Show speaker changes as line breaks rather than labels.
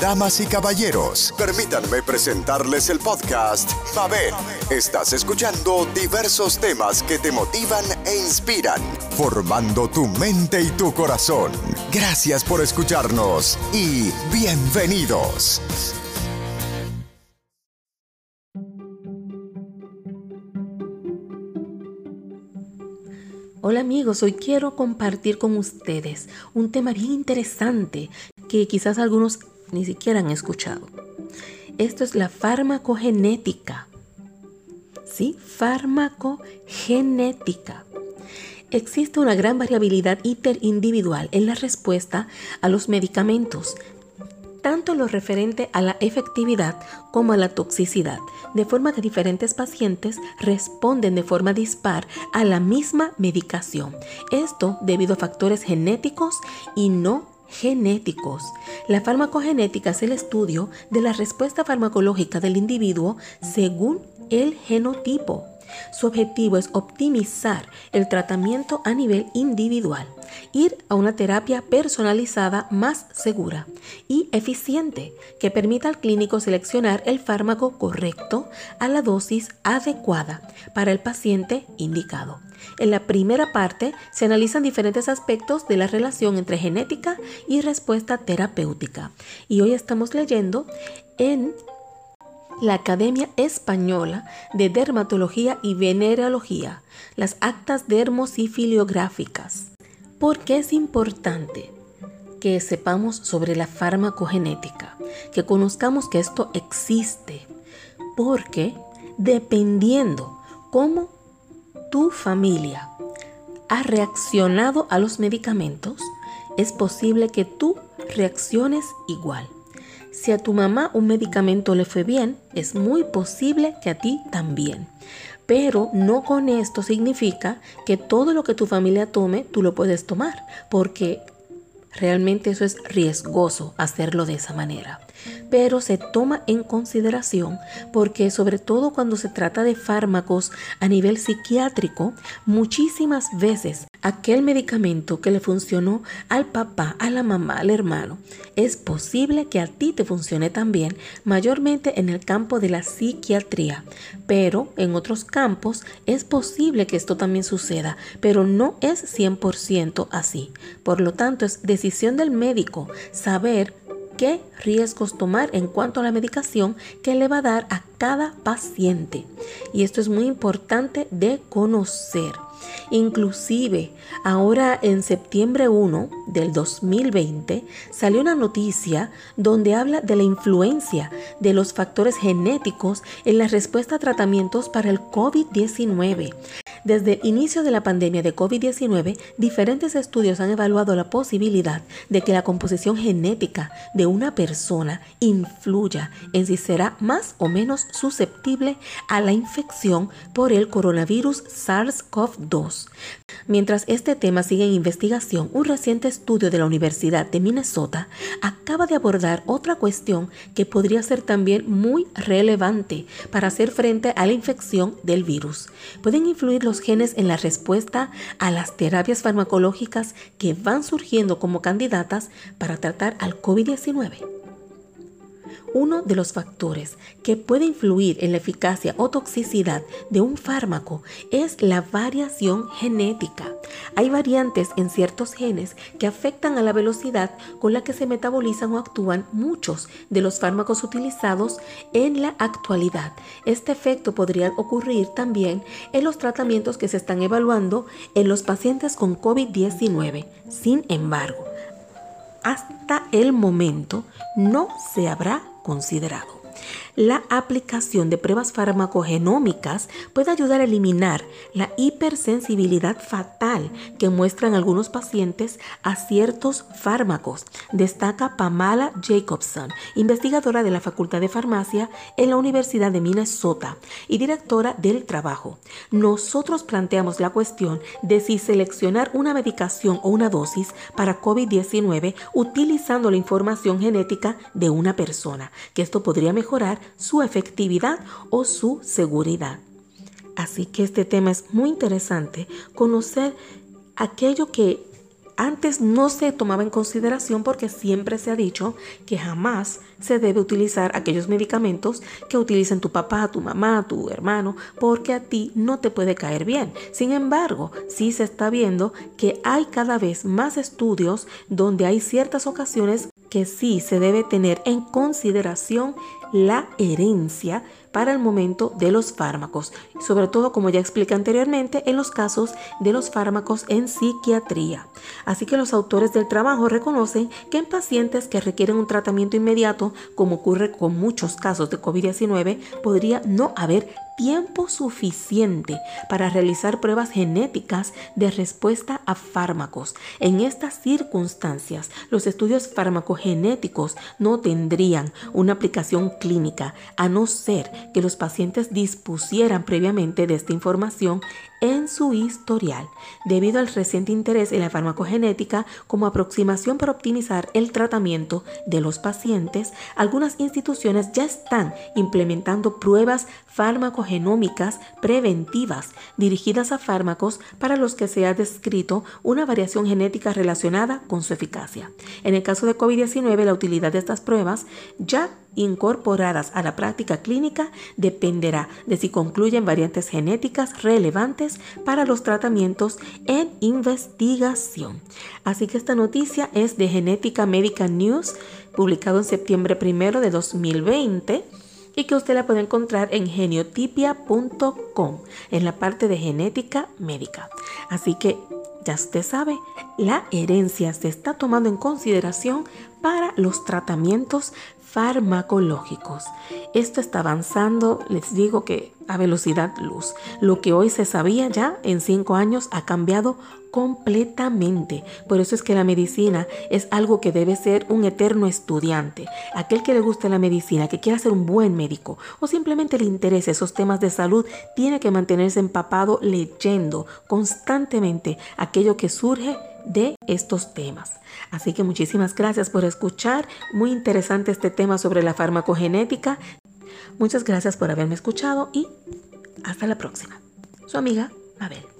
Damas y caballeros, permítanme presentarles el podcast Mabel. Estás escuchando diversos temas que te motivan e inspiran, formando tu mente y tu corazón. Gracias por escucharnos y bienvenidos.
Hola amigos, hoy quiero compartir con ustedes un tema bien interesante que quizás algunos ni siquiera han escuchado. Esto es la farmacogenética. ¿Sí? Farmacogenética. Existe una gran variabilidad interindividual en la respuesta a los medicamentos, tanto lo referente a la efectividad como a la toxicidad, de forma que diferentes pacientes responden de forma dispar a la misma medicación. Esto debido a factores genéticos y no genéticos. La farmacogenética es el estudio de la respuesta farmacológica del individuo según el genotipo. Su objetivo es optimizar el tratamiento a nivel individual, ir a una terapia personalizada más segura y eficiente que permita al clínico seleccionar el fármaco correcto a la dosis adecuada para el paciente indicado. En la primera parte se analizan diferentes aspectos de la relación entre genética y respuesta terapéutica. Y hoy estamos leyendo en la Academia Española de Dermatología y Venerología, las actas dermosifiliográficas. ¿Por qué es importante que sepamos sobre la farmacogenética? Que conozcamos que esto existe. Porque dependiendo cómo tu familia ha reaccionado a los medicamentos, es posible que tú reacciones igual. Si a tu mamá un medicamento le fue bien, es muy posible que a ti también. Pero no con esto significa que todo lo que tu familia tome, tú lo puedes tomar, porque realmente eso es riesgoso hacerlo de esa manera pero se toma en consideración porque sobre todo cuando se trata de fármacos a nivel psiquiátrico, muchísimas veces aquel medicamento que le funcionó al papá, a la mamá, al hermano, es posible que a ti te funcione también, mayormente en el campo de la psiquiatría, pero en otros campos es posible que esto también suceda, pero no es 100% así. Por lo tanto, es decisión del médico saber qué riesgos tomar en cuanto a la medicación que le va a dar a cada paciente. Y esto es muy importante de conocer. Inclusive, ahora en septiembre 1 del 2020 salió una noticia donde habla de la influencia de los factores genéticos en la respuesta a tratamientos para el COVID-19. Desde el inicio de la pandemia de COVID-19, diferentes estudios han evaluado la posibilidad de que la composición genética de una persona influya en si será más o menos susceptible a la infección por el coronavirus SARS-CoV-2. Mientras este tema sigue en investigación, un reciente estudio de la Universidad de Minnesota acaba de abordar otra cuestión que podría ser también muy relevante para hacer frente a la infección del virus. Pueden influir los genes en la respuesta a las terapias farmacológicas que van surgiendo como candidatas para tratar al COVID-19. Uno de los factores que puede influir en la eficacia o toxicidad de un fármaco es la variación genética. Hay variantes en ciertos genes que afectan a la velocidad con la que se metabolizan o actúan muchos de los fármacos utilizados en la actualidad. Este efecto podría ocurrir también en los tratamientos que se están evaluando en los pacientes con COVID-19. Sin embargo, hasta el momento no se habrá considerado. La aplicación de pruebas farmacogenómicas puede ayudar a eliminar la hipersensibilidad fatal que muestran algunos pacientes a ciertos fármacos, destaca Pamela Jacobson, investigadora de la Facultad de Farmacia en la Universidad de Minnesota y directora del trabajo. Nosotros planteamos la cuestión de si seleccionar una medicación o una dosis para COVID-19 utilizando la información genética de una persona, que esto podría mejorar su efectividad o su seguridad. Así que este tema es muy interesante, conocer aquello que antes no se tomaba en consideración porque siempre se ha dicho que jamás se debe utilizar aquellos medicamentos que utilicen tu papá, tu mamá, tu hermano, porque a ti no te puede caer bien. Sin embargo, sí se está viendo que hay cada vez más estudios donde hay ciertas ocasiones que sí se debe tener en consideración la herencia para el momento de los fármacos, sobre todo como ya expliqué anteriormente en los casos de los fármacos en psiquiatría. Así que los autores del trabajo reconocen que en pacientes que requieren un tratamiento inmediato, como ocurre con muchos casos de COVID-19, podría no haber tiempo suficiente para realizar pruebas genéticas de respuesta a fármacos. En estas circunstancias, los estudios farmacogenéticos no tendrían una aplicación clínica, a no ser que los pacientes dispusieran previamente de esta información en su historial, debido al reciente interés en la farmacogenética como aproximación para optimizar el tratamiento de los pacientes, algunas instituciones ya están implementando pruebas farmacogenómicas preventivas dirigidas a fármacos para los que se ha descrito una variación genética relacionada con su eficacia. En el caso de COVID-19, la utilidad de estas pruebas ya incorporadas a la práctica clínica dependerá de si concluyen variantes genéticas relevantes para los tratamientos en investigación. Así que esta noticia es de Genética Médica News, publicado en septiembre primero de 2020 y que usted la puede encontrar en geniotipia.com en la parte de genética médica. Así que ya usted sabe, la herencia se está tomando en consideración para los tratamientos farmacológicos. Esto está avanzando, les digo que a velocidad luz. Lo que hoy se sabía ya en cinco años ha cambiado completamente. Por eso es que la medicina es algo que debe ser un eterno estudiante. Aquel que le guste la medicina, que quiera ser un buen médico o simplemente le interese esos temas de salud, tiene que mantenerse empapado leyendo constantemente aquello que surge de estos temas. Así que muchísimas gracias por escuchar. Muy interesante este tema sobre la farmacogenética. Muchas gracias por haberme escuchado y hasta la próxima. Su amiga Mabel.